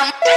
I'm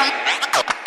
あっ!